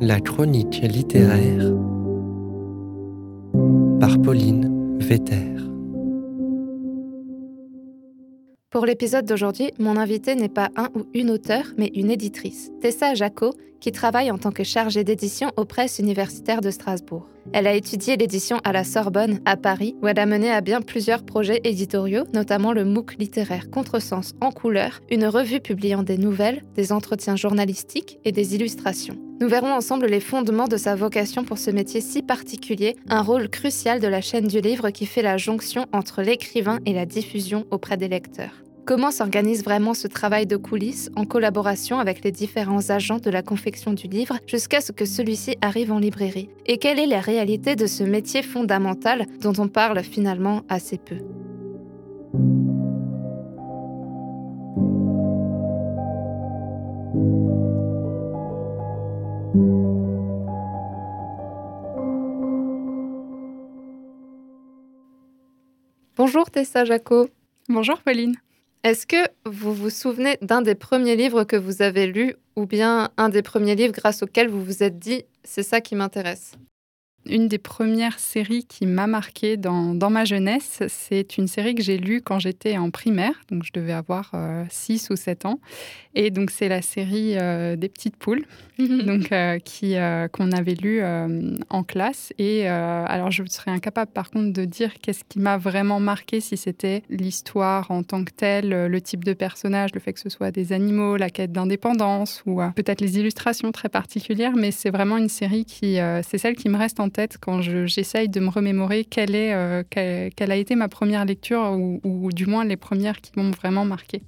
La chronique littéraire par Pauline Vetter. Pour l'épisode d'aujourd'hui, mon invité n'est pas un ou une auteur, mais une éditrice, Tessa Jaco, qui travaille en tant que chargée d'édition aux presses universitaires de Strasbourg. Elle a étudié l'édition à la Sorbonne, à Paris, où elle a mené à bien plusieurs projets éditoriaux, notamment le MOOC littéraire Contresens en couleur, une revue publiant des nouvelles, des entretiens journalistiques et des illustrations. Nous verrons ensemble les fondements de sa vocation pour ce métier si particulier, un rôle crucial de la chaîne du livre qui fait la jonction entre l'écrivain et la diffusion auprès des lecteurs. Comment s'organise vraiment ce travail de coulisses en collaboration avec les différents agents de la confection du livre jusqu'à ce que celui-ci arrive en librairie? Et quelle est la réalité de ce métier fondamental dont on parle finalement assez peu? Bonjour Tessa Jaco. Bonjour Pauline. Est-ce que vous vous souvenez d'un des premiers livres que vous avez lu ou bien un des premiers livres grâce auxquels vous vous êtes dit c'est ça qui m'intéresse? Une des premières séries qui m'a marqué dans, dans, ma jeunesse, c'est une série que j'ai lue quand j'étais en primaire, donc je devais avoir 6 euh, ou 7 ans. Et donc c'est la série euh, des petites poules, donc euh, qui qu'on avait lue en classe. Et alors je serais incapable par contre de dire qu'est-ce qui m'a vraiment marqué, si c'était l'histoire en tant que telle, le type de personnage, le fait que ce soit des animaux, la quête d'indépendance ou peut-être les illustrations très particulières. Mais c'est vraiment une série qui, c'est celle qui me reste en tête quand j'essaye de me remémorer quelle, est, euh, quelle, a été ma première lecture ou, ou du moins les premières qui m'ont vraiment marqué.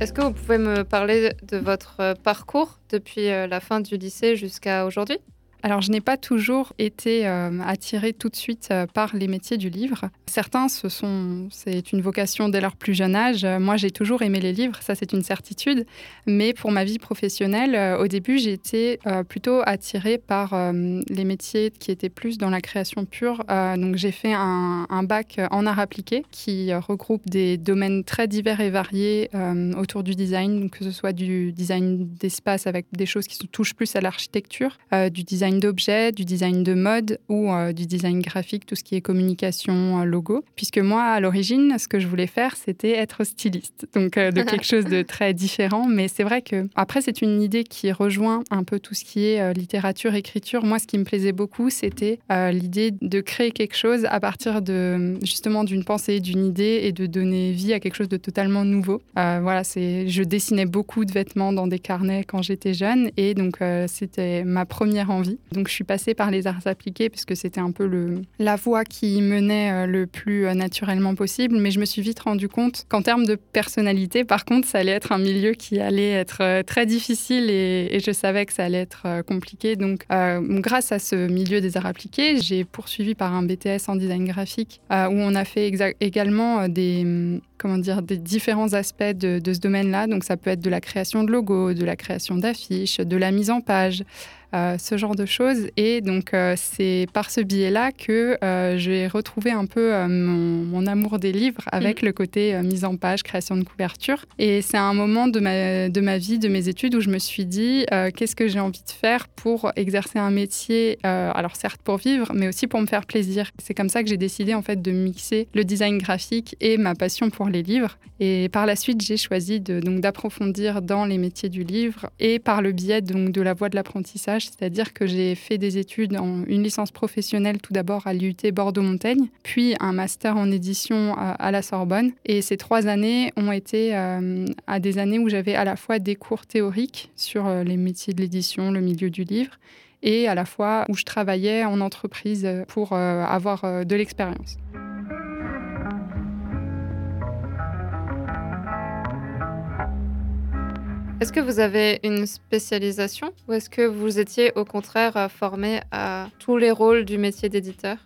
Est-ce que vous pouvez me parler de votre parcours depuis euh, la fin du lycée jusqu'à aujourd'hui? Alors, je n'ai pas toujours été euh, attirée tout de suite euh, par les métiers du livre. Certains, ce sont, c'est une vocation dès leur plus jeune âge. Moi, j'ai toujours aimé les livres, ça c'est une certitude. Mais pour ma vie professionnelle, euh, au début, j'ai été plutôt attirée par les métiers qui étaient plus dans la création pure. donc, j'ai fait un, un, bac en art appliqué qui regroupe des domaines très divers et variés autour du design, que ce soit du design d'espace avec des choses qui se touchent plus à l'architecture, du design d'objets, du design de mode ou euh, du design graphique, tout ce qui est communication, euh, logo. Puisque moi, à l'origine, ce que je voulais faire, c'était être styliste. Donc, euh, de quelque chose de très différent. Mais c'est vrai que, après, c'est une idée qui rejoint un peu tout ce qui est littérature, écriture. Moi, ce qui me plaisait beaucoup, c'était l'idée de créer quelque chose à partir de, justement, d'une pensée, d'une idée et de donner vie à quelque chose de totalement nouveau. voilà, c'est, je dessinais beaucoup de vêtements dans des carnets quand j'étais jeune. Et donc, c'était ma première envie. Donc je suis passée par les arts appliqués puisque c'était un peu la voie qui menait euh, le plus euh, naturellement possible. Mais je me suis vite rendu compte qu'en termes de personnalité, par contre, ça allait être un milieu qui allait être euh, très difficile et, je savais que ça allait être compliqué. Donc grâce à ce milieu des arts appliqués, j'ai poursuivi par un BTS en design graphique où on a fait également des comment dire, des différents aspects de, ce domaine-là. Donc ça peut être de la création de logos, de la création d'affiches, de la mise en page, ce genre de choses. Et donc, euh, c'est par ce biais-là que euh, j'ai retrouvé un peu mon, amour des livres avec mm. le côté mise en page, création de couverture. Et c'est un moment de ma, de ma vie, de mes études, où je me suis dit, qu'est-ce que j'ai envie de faire pour exercer un métier, alors certes pour vivre, mais aussi pour me faire plaisir. C'est comme ça que j'ai décidé en fait de mixer le design graphique et ma passion pour les livres. Et par la suite, j'ai choisi de, donc d'approfondir dans les métiers du livre et par le biais donc de la voie de l'apprentissage c'est-à-dire que j'ai fait des études en une licence professionnelle tout d'abord à l'UT Bordeaux-Montaigne, puis un master en édition à, la Sorbonne. Et ces trois années ont été euh, à des années où j'avais à la fois des cours théoriques sur euh, les métiers de l'édition, le milieu du livre, et à la fois où je travaillais en entreprise pour euh, avoir de l'expérience. Est-ce que vous avez une spécialisation ou est-ce que vous étiez au contraire formé à tous les rôles du métier d'éditeur?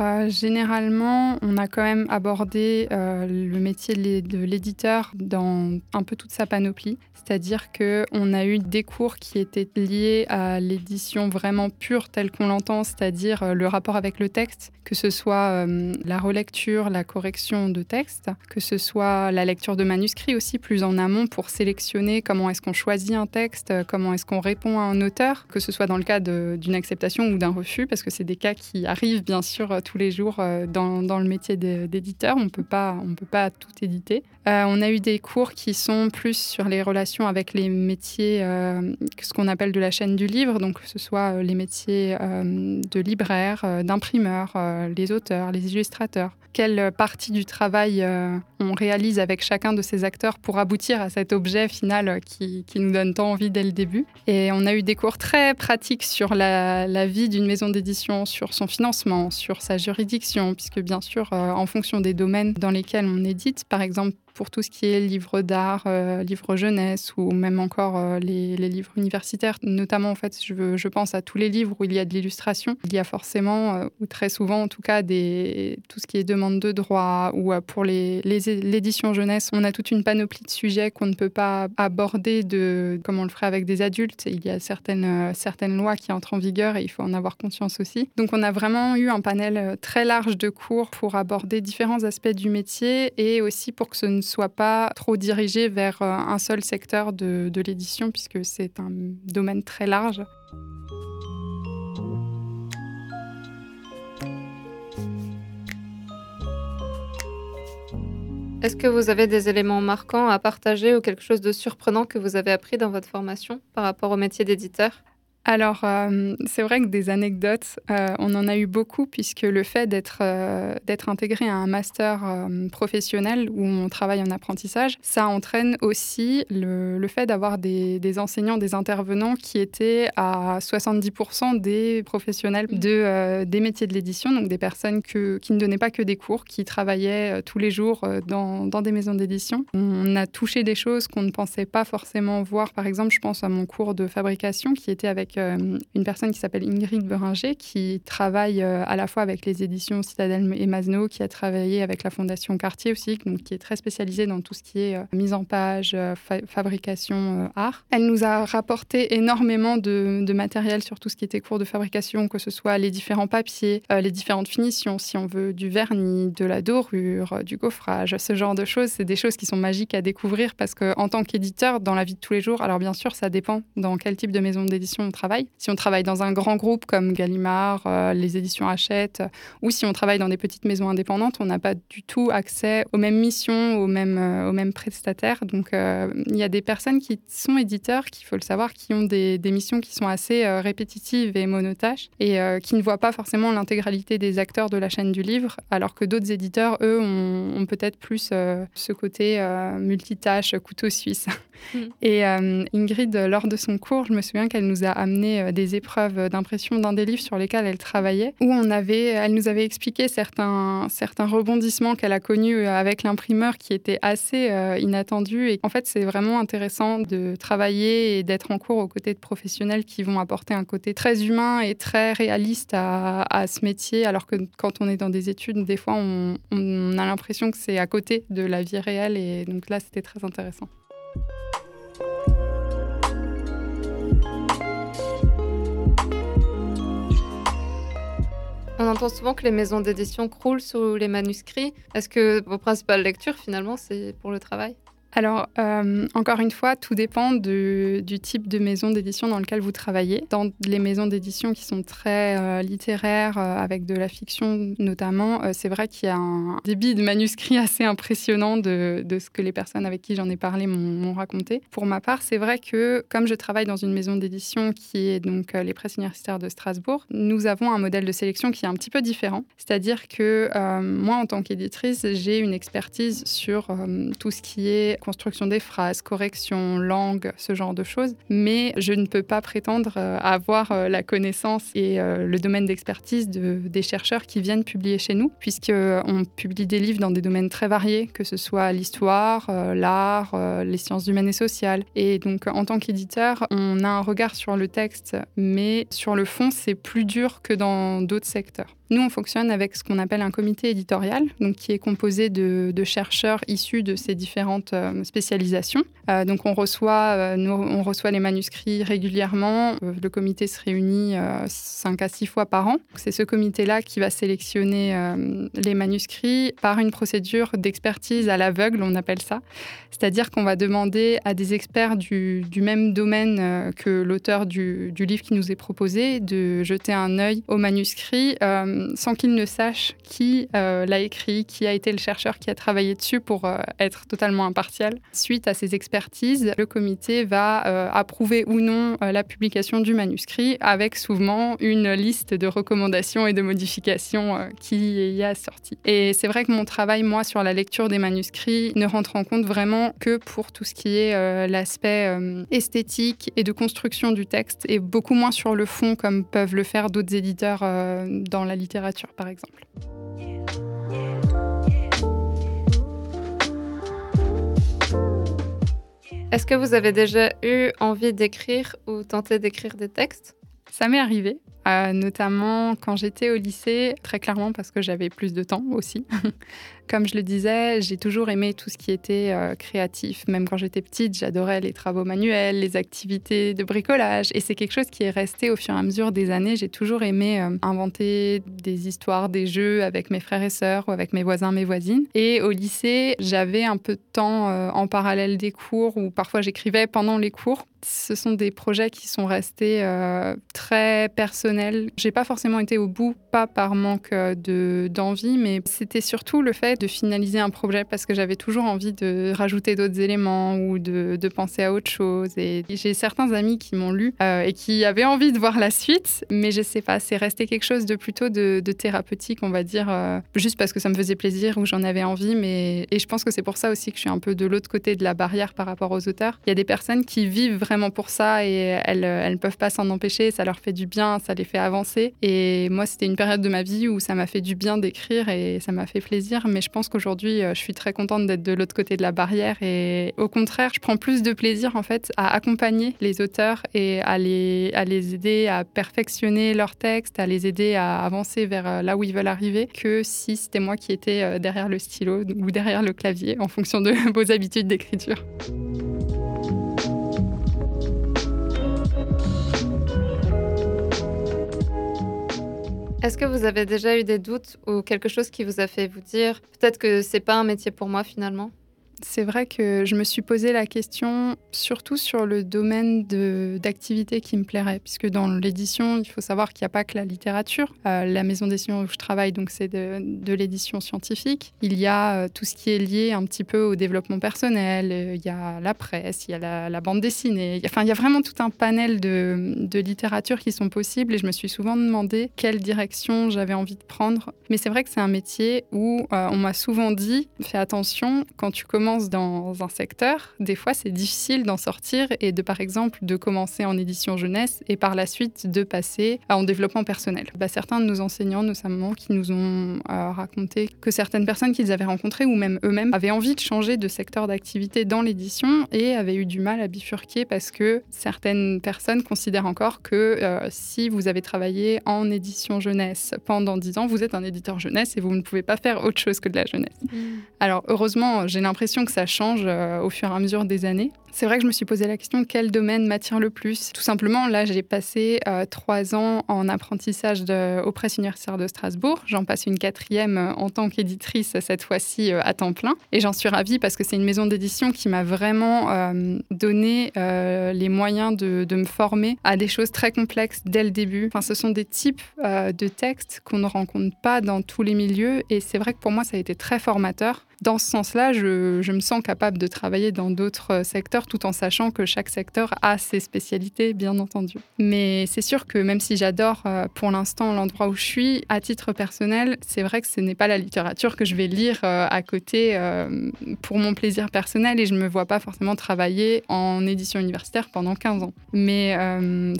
Euh, généralement, on a quand même abordé euh, le métier de l'éditeur dans un peu toute sa panoplie. C'est-à-dire qu'on a eu des cours qui étaient liés à l'édition vraiment pure telle qu'on l'entend, c'est-à-dire euh, le rapport avec le texte, que ce soit la relecture, la correction de texte, que ce soit la lecture de manuscrits aussi plus en amont pour sélectionner comment est-ce qu'on choisit un texte, comment est-ce qu'on répond à un auteur, que ce soit dans le cas d'une acceptation ou d'un refus, parce que c'est des cas qui arrivent bien sûr tous les jours euh, dans, le métier d'éditeur. On on peut pas tout éditer. Euh, on a eu des cours qui sont plus sur les relations avec les métiers, euh, ce qu'on appelle de la chaîne du livre, donc que ce soit les métiers de libraire, d'imprimeur, les auteurs, les illustrateurs quelle partie du travail euh, on réalise avec chacun de ces acteurs pour aboutir à cet objet final qui, nous donne tant envie dès le début? Et on a eu des cours très pratiques sur la, vie d'une maison d'édition, sur son financement, sur sa juridiction, puisque bien sûr, euh, en fonction des domaines dans lesquels on édite, par exemple, pour tout ce qui est livres d'art, euh, livres jeunesse ou même encore euh, les, livres universitaires. Notamment, en fait, je, pense à tous les livres où il y a de l'illustration. Il y a forcément, euh, ou très souvent en tout cas, tout ce qui est demande de droit ou pour l'édition les, jeunesse, on a toute une panoplie de sujets qu'on ne peut pas aborder de, comme on le ferait avec des adultes. Il y a certaines, certaines lois qui entrent en vigueur et il faut en avoir conscience aussi. Donc, on a vraiment eu un panel très large de cours pour aborder différents aspects du métier et aussi pour que ce ne ne soit pas trop dirigé vers euh, un seul secteur de, de l'édition, puisque c'est un domaine très large. Est-ce que vous avez des éléments marquants à partager ou quelque chose de surprenant que vous avez appris dans votre formation par rapport au métier d'éditeur? Alors, euh, c'est vrai que des anecdotes, euh, on en a eu beaucoup, puisque le fait d'être euh, d'être intégré à un master professionnel où on travaille en apprentissage, ça entraîne aussi le, le fait d'avoir des, des, enseignants, des intervenants qui étaient à 70% des professionnels de, des métiers de l'édition, donc des personnes que, qui ne donnaient pas que des cours, qui travaillaient tous les jours dans, dans des maisons d'édition. On a touché des choses qu'on ne pensait pas forcément voir. Par exemple, je pense à mon cours de fabrication qui était avec euh, une personne qui s'appelle Ingrid Beringer, qui travaille euh, à la fois avec les éditions Citadel et Masno, qui a travaillé avec la Fondation Cartier aussi, donc qui est très spécialisée dans tout ce qui est euh, mise en page, fabrication, art. Elle nous a rapporté énormément de, de, matériel sur tout ce qui était cours de fabrication, que ce soit les différents papiers, les différentes finitions, si on veut du vernis, de la dorure, du gaufrage, ce genre de choses. C'est des choses qui sont magiques à découvrir parce qu'en tant qu'éditeur, dans la vie de tous les jours, alors bien sûr, ça dépend dans quel type de maison d'édition on travaille si on travaille dans un grand groupe comme Gallimard, euh, les éditions Hachette, ou si on travaille dans des petites maisons indépendantes, on n'a pas du tout accès aux mêmes missions, aux mêmes, euh, aux mêmes prestataires. Donc euh, il y a des personnes qui sont éditeurs, qu'il faut le savoir, qui ont des, missions qui sont assez répétitives et monotâches et qui ne voient pas forcément l'intégralité des acteurs de la chaîne du livre, alors que d'autres éditeurs, eux, ont, ont peut-être plus ce côté multitâche, couteau suisse. Mm. Et Ingrid, lors de son cours, je me souviens qu'elle nous a amené euh, des épreuves d'impression d'un des livres sur lesquels elle travaillait, où on avait, elle nous avait expliqué certains, certains rebondissements qu'elle a connus euh, avec l'imprimeur qui étaient assez euh, inattendus. Et en fait, c'est vraiment intéressant de travailler et d'être en cours aux côtés de professionnels qui vont apporter un côté très humain et très réaliste à, ce métier, alors que quand on est dans des études, des fois, on a l'impression que c'est à côté de la vie réelle. Et donc là, c'était très intéressant. On entend souvent que les maisons d'édition croulent sous les manuscrits. Est-ce que vos principales lectures, finalement, c'est pour le travail? Alors, euh, encore une fois, tout dépend du type de maison d'édition dans lequel vous travaillez. Dans les maisons d'édition qui sont très euh, littéraires, euh, avec de la fiction notamment, c'est vrai qu'il y a un débit de manuscrits assez impressionnant de, de ce que les personnes avec qui j'en ai parlé m'ont raconté. Pour ma part, c'est vrai que comme je travaille dans une maison d'édition qui est donc les presses universitaires de Strasbourg, nous avons un modèle de sélection qui est un petit peu différent. C'est-à-dire que moi, en tant qu'éditrice, j'ai une expertise sur tout ce qui est construction des phrases, correction, langue, ce genre de choses. Mais je ne peux pas prétendre avoir la connaissance et le domaine d'expertise de, des chercheurs qui viennent publier chez nous, puisqu'on publie des livres dans des domaines très variés, que ce soit l'histoire, l'art, les sciences humaines et sociales. Et donc, en tant qu'éditeur, on a un regard sur le texte, mais sur le fond, c'est plus dur que dans d'autres secteurs. Nous, on fonctionne avec ce qu'on appelle un comité éditorial, donc qui est composé de, chercheurs issus de ces différentes euh, spécialisations. Euh, donc, on reçoit, euh, on reçoit les manuscrits régulièrement. le comité se réunit 5 à 6 fois par an. C'est ce comité-là qui va sélectionner les manuscrits par une procédure d'expertise à l'aveugle, on appelle ça. C'est-à-dire qu'on va demander à des experts du, même domaine que l'auteur du, livre qui nous est proposé de jeter un œil au manuscrit sans qu'il ne sache qui l'a écrit, qui a été le chercheur qui a travaillé dessus pour être totalement Suite à ces expertises, le comité va euh, approuver ou non la publication du manuscrit avec souvent une liste de recommandations et de modifications qui y a sorti. Et c'est vrai que mon travail, moi, sur la lecture des manuscrits ne rentre en compte vraiment que pour tout ce qui est l'aspect esthétique et de construction du texte et beaucoup moins sur le fond comme peuvent le faire d'autres éditeurs dans la littérature, par exemple. Est-ce que vous avez déjà eu envie d'écrire ou tenté d'écrire des textes? Ça m'est arrivé. Euh, notamment quand j'étais au lycée, très clairement parce que j'avais plus de temps aussi. Comme je le disais, j'ai toujours aimé tout ce qui était euh, créatif. Même quand j'étais petite, j'adorais les travaux manuels, les activités de bricolage. Et c'est quelque chose qui est resté au fur et à mesure des années. J'ai toujours aimé euh, inventer des histoires, des jeux avec mes frères et sœurs ou avec mes voisins, mes voisines. Et au lycée, j'avais un peu de temps en parallèle des cours ou parfois j'écrivais pendant les cours. Ce sont des projets qui sont restés très personnels j'ai pas forcément été au bout, pas par manque euh, de, d'envie, mais c'était surtout le fait de finaliser un projet parce que j'avais toujours envie de rajouter d'autres éléments ou de, penser à autre chose. Et j'ai certains amis qui m'ont lu euh, et qui avaient envie de voir la suite, mais je sais pas, c'est resté quelque chose de plutôt de, thérapeutique, on va dire, euh, juste parce que ça me faisait plaisir ou j'en avais envie. Mais... Et je pense que c'est pour ça aussi que je suis un peu de l'autre côté de la barrière par rapport aux auteurs. Il y a des personnes qui vivent vraiment pour ça et elles ne peuvent pas s'en empêcher, ça leur fait du bien, ça fait avancer. Et moi, c'était une période de ma vie où ça m'a fait du bien d'écrire et ça m'a fait plaisir. Mais je pense qu'aujourd'hui, euh, je suis très contente d'être de l'autre côté de la barrière. Et au contraire, je prends plus de plaisir en fait à accompagner les auteurs et à les, à les aider à perfectionner leurs textes, à les aider à avancer vers euh, là où ils veulent arriver, que si c'était moi qui étais euh, derrière le stylo ou derrière le clavier en fonction de vos habitudes d'écriture. Est-ce que vous avez déjà eu des doutes ou quelque chose qui vous a fait vous dire peut-être que c'est pas un métier pour moi finalement? C'est vrai que je me suis posé la question surtout sur le domaine d'activité qui me plairait, puisque dans l'édition, il faut savoir qu'il n'y a pas que la littérature. Euh, la maison d'édition où je travaille, donc c'est de, l'édition scientifique. Il y a euh, tout ce qui est lié un petit peu au développement personnel. Euh, il y a la presse, il y a la, bande dessinée. Enfin, il y a vraiment tout un panel de, de littérature qui sont possibles. Et je me suis souvent demandé quelle direction j'avais envie de prendre. Mais c'est vrai que c'est un métier où on m'a souvent dit fais attention quand tu commences dans un secteur, des fois c'est difficile d'en sortir et de par exemple de commencer en édition jeunesse et par la suite de passer en développement personnel. Bah, certains de nos enseignants notamment qui nous ont euh, raconté que certaines personnes qu'ils avaient rencontrées ou même eux-mêmes avaient envie de changer de secteur d'activité dans l'édition et avaient eu du mal à bifurquer parce que certaines personnes considèrent encore que euh, si vous avez travaillé en édition jeunesse pendant 10 ans, vous êtes un éditeur jeunesse et vous ne pouvez pas faire autre chose que de la jeunesse. Mmh. Alors heureusement, j'ai l'impression que ça change euh, au fur et à mesure des années. C'est vrai que je me suis posé la question quel domaine m'attire le plus? Tout simplement, là, j'ai passé euh, trois ans en apprentissage de, aux presses universitaires de Strasbourg. J'en passe une quatrième euh, en tant qu'éditrice, cette fois-ci à temps plein. Et j'en suis ravie parce que c'est une maison d'édition qui m'a vraiment donné les moyens de, de, me former à des choses très complexes dès le début. Enfin, ce sont des types de textes qu'on ne rencontre pas dans tous les milieux. Et c'est vrai que pour moi, ça a été très formateur dans ce sens-là, je, me sens capable de travailler dans d'autres secteurs tout en sachant que chaque secteur a ses spécialités, bien entendu. Mais c'est sûr que même si j'adore euh, pour l'instant l'endroit où je suis, à titre personnel, c'est vrai que ce n'est pas la littérature que je vais lire euh, à côté euh, pour mon plaisir personnel et je ne me vois pas forcément travailler en édition universitaire pendant 15 ans. Mais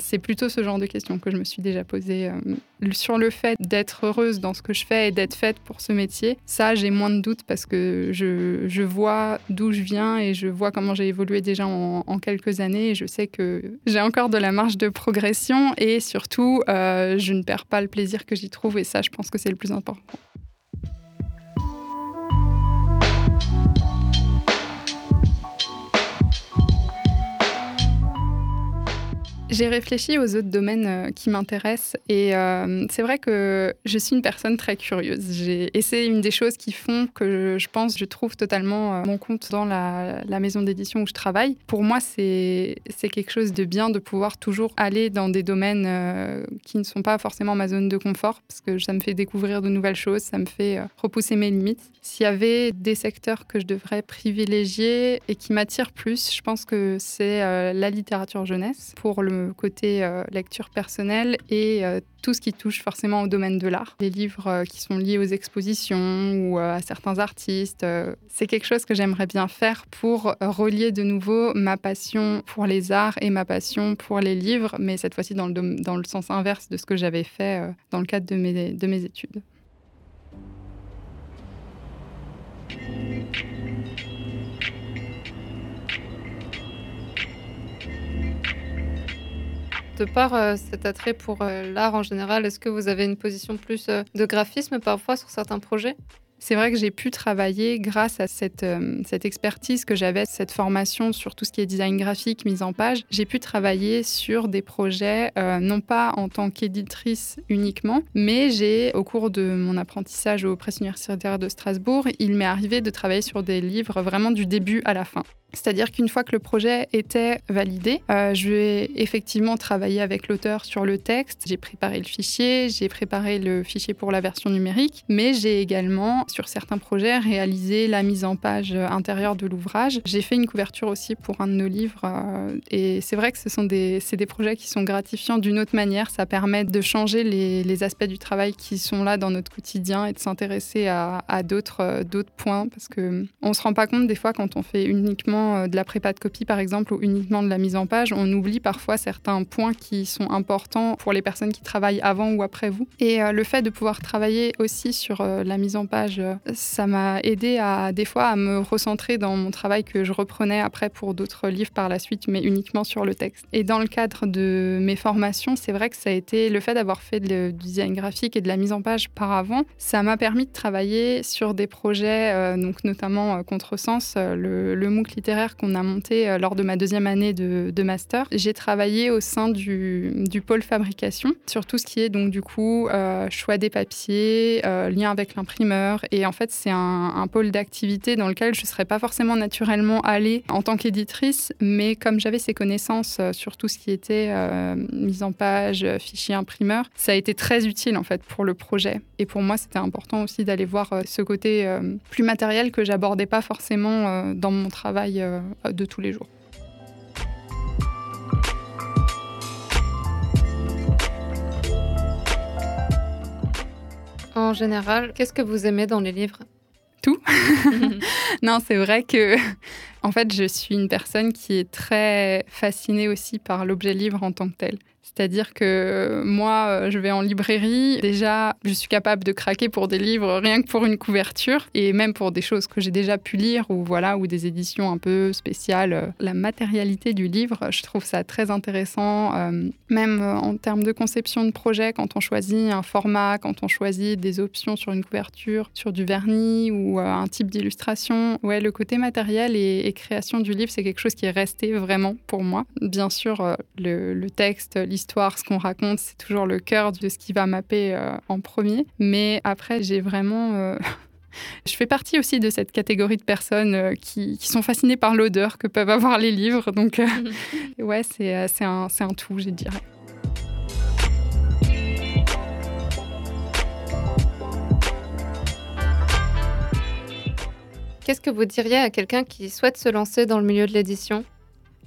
c'est plutôt ce genre de questions que je me suis déjà posées sur le fait d'être heureuse dans ce que je fais et d'être faite pour ce métier. Ça, j'ai moins de doutes parce que je, je vois d'où je viens et je vois comment j'ai évolué déjà en, quelques années. Et je sais que j'ai encore de la marge de progression et surtout, euh, je ne perds pas le plaisir que j'y trouve. Et ça, je pense que c'est le plus important. J'ai réfléchi aux autres domaines euh, qui m'intéressent et euh, c'est vrai que je suis une personne très curieuse. Et c'est une des choses qui font que je, pense, je trouve totalement euh, mon compte dans la, maison d'édition où je travaille. Pour moi, c'est quelque chose de bien de pouvoir toujours aller dans des domaines qui ne sont pas forcément ma zone de confort parce que ça me fait découvrir de nouvelles choses, ça me fait repousser mes limites. S'il y avait des secteurs que je devrais privilégier et qui m'attirent plus, je pense que c'est la littérature jeunesse pour le côté euh, lecture personnelle et euh, tout ce qui touche forcément au domaine de l'art. Les livres euh, qui sont liés aux expositions ou à certains artistes, c'est quelque chose que j'aimerais bien faire pour relier de nouveau ma passion pour les arts et ma passion pour les livres, mais cette fois-ci dans le, dans le sens inverse de ce que j'avais fait dans le cadre de mes, de mes études. De par euh, cet attrait pour euh, l'art en général, est-ce que vous avez une position plus euh, de graphisme parfois sur certains projets? C'est vrai que j'ai pu travailler grâce à cette, expertise que j'avais, cette formation sur tout ce qui est design graphique, mise en page. J'ai pu travailler sur des projets, non pas en tant qu'éditrice uniquement, mais j'ai, au cours de mon apprentissage au Presse universitaire de Strasbourg, il m'est arrivé de travailler sur des livres vraiment du début à la fin. C'est-à-dire qu'une fois que le projet était validé, euh, je vais effectivement travailler avec l'auteur sur le texte. J'ai préparé le fichier, j'ai préparé le fichier pour la version numérique, mais j'ai également, sur certains projets, réalisé la mise en page intérieure de l'ouvrage. J'ai fait une couverture aussi pour un de nos livres. Euh, et c'est vrai que ce sont des, des projets qui sont gratifiants d'une autre manière. Ça permet de changer les, aspects du travail qui sont là dans notre quotidien et de s'intéresser à, à d'autres, euh, d'autres points parce qu'on ne se rend pas compte des fois quand on fait uniquement euh, de la prépa de copie, par exemple, ou uniquement de la mise en page, on oublie parfois certains points qui sont importants pour les personnes qui travaillent avant ou après vous. Et euh, le fait de pouvoir travailler aussi sur euh, la mise en page, ça m'a aidé à des fois à me recentrer dans mon travail que je reprenais après pour d'autres livres par la suite, mais uniquement sur le texte. Et dans le cadre de mes formations, c'est vrai que ça a été le fait d'avoir fait du design graphique et de la mise en page par avant, ça m'a permis de travailler sur des projets, donc notamment Contresens, le, le MOOC qu'on a monté euh, lors de ma deuxième année de, master. J'ai travaillé au sein du, pôle fabrication sur tout ce qui est donc du coup euh, choix des papiers, euh, lien avec l'imprimeur. Et en fait, c'est un, pôle d'activité dans lequel je ne serais pas forcément naturellement allée en tant qu'éditrice, mais comme j'avais ces connaissances sur tout ce qui était mise en page, fichier imprimeur, ça a été très utile en fait pour le projet. Et pour moi, c'était important aussi d'aller voir ce côté plus matériel que j'abordais pas forcément dans mon travail euh, de tous les jours. En général, qu'est-ce que vous aimez dans les livres? Tout. non, c'est vrai que, en fait, je suis une personne qui est très fascinée aussi par l'objet livre en tant que tel. C'est-à-dire que moi, euh, je vais en librairie. Déjà, je suis capable de craquer pour des livres rien que pour une couverture et même pour des choses que j'ai déjà pu lire ou voilà ou des éditions un peu spéciales. La matérialité du livre, je trouve ça très intéressant. Euh, même euh, en termes de conception de projet, quand on choisit un format, quand on choisit des options sur une couverture, sur du vernis ou un type d'illustration. Ouais, le côté matériel et, création du livre, c'est quelque chose qui est resté vraiment pour moi. Bien sûr, le, le texte, l'histoire ce qu'on raconte, c'est toujours le cœur de ce qui va mapper euh, en premier. Mais après, j'ai vraiment... Euh, je fais partie aussi de cette catégorie de personnes euh, qui, sont fascinées par l'odeur que peuvent avoir les livres. Donc, ouais, c'est un, un tout, je dirais. Qu'est-ce que vous diriez à quelqu'un qui souhaite se lancer dans le milieu de l'édition?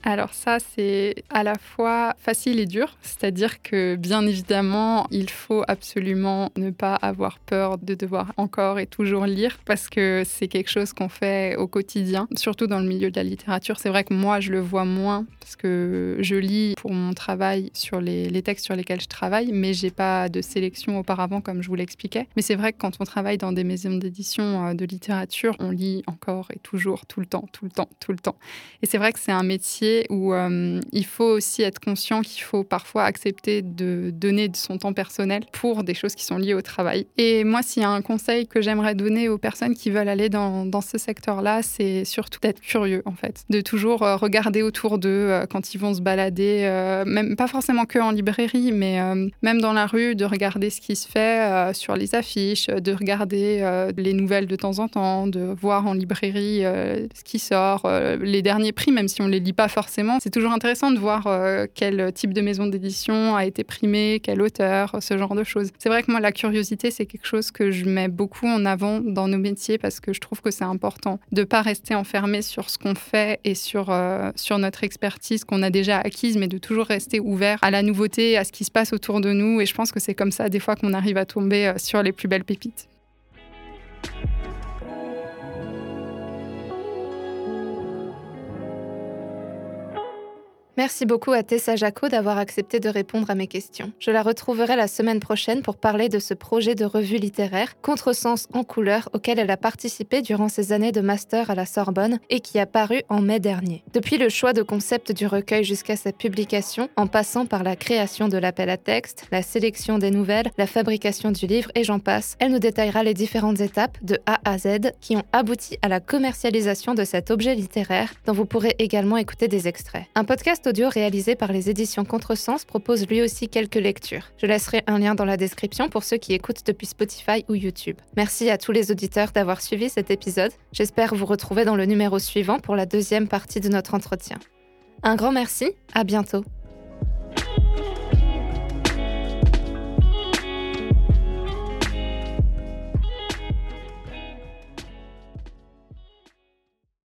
Alors ça, c'est à la fois facile et dur, c'est-à-dire que bien évidemment, il faut absolument ne pas avoir peur de devoir encore et toujours lire, parce que c'est quelque chose qu'on fait au quotidien, surtout dans le milieu de la littérature. C'est vrai que moi, je le vois moins, parce que je lis pour mon travail sur les, textes sur lesquels je travaille, mais j'ai pas de sélection auparavant, comme je vous l'expliquais. Mais c'est vrai que quand on travaille dans des maisons d'édition euh, de littérature, on lit encore et toujours, tout le temps, tout le temps, tout le temps. Et c'est vrai que c'est un métier où euh, il faut aussi être conscient qu'il faut parfois accepter de donner de son temps personnel pour des choses qui sont liées au travail. Et moi, s'il y a un conseil que j'aimerais donner aux personnes qui veulent aller dans, ce secteur-là, c'est surtout d'être curieux, en fait. De toujours euh, regarder autour d'eux euh, quand ils vont se balader, même pas forcément que en librairie, mais même dans la rue, de regarder ce qui se fait sur les affiches, de regarder les nouvelles de temps en temps, de voir en librairie ce qui sort, les derniers prix, même si on les lit pas forcément c'est toujours intéressant de voir euh, quel type de maison d'édition a été primé, quel auteur, ce genre de choses. C'est vrai que moi, la curiosité, c'est quelque chose que je mets beaucoup en avant dans nos métiers parce que je trouve que c'est important de pas rester enfermé sur ce qu'on fait et sur, euh, sur notre expertise qu'on a déjà acquise, mais de toujours rester ouvert à la nouveauté, à ce qui se passe autour de nous. Et je pense que c'est comme ça, des fois, qu'on arrive à tomber euh, sur les plus belles pépites. Merci beaucoup à Tessa Jaco d'avoir accepté de répondre à mes questions. Je la retrouverai la semaine prochaine pour parler de ce projet de revue littéraire, Contresens en couleur, auquel elle a participé durant ses années de master à la Sorbonne et qui a paru en mai dernier. Depuis le choix de concept du recueil jusqu'à sa publication, en passant par la création de l'appel à texte, la sélection des nouvelles, la fabrication du livre et j'en passe, elle nous détaillera les différentes étapes de A à Z qui ont abouti à la commercialisation de cet objet littéraire dont vous pourrez également écouter des extraits. Un podcast audio réalisé par les éditions Contresens propose lui aussi quelques lectures. Je laisserai un lien dans la description pour ceux qui écoutent depuis Spotify ou YouTube. Merci à tous les auditeurs d'avoir suivi cet épisode. J'espère vous retrouver dans le numéro suivant pour la deuxième partie de notre entretien. Un grand merci, à bientôt.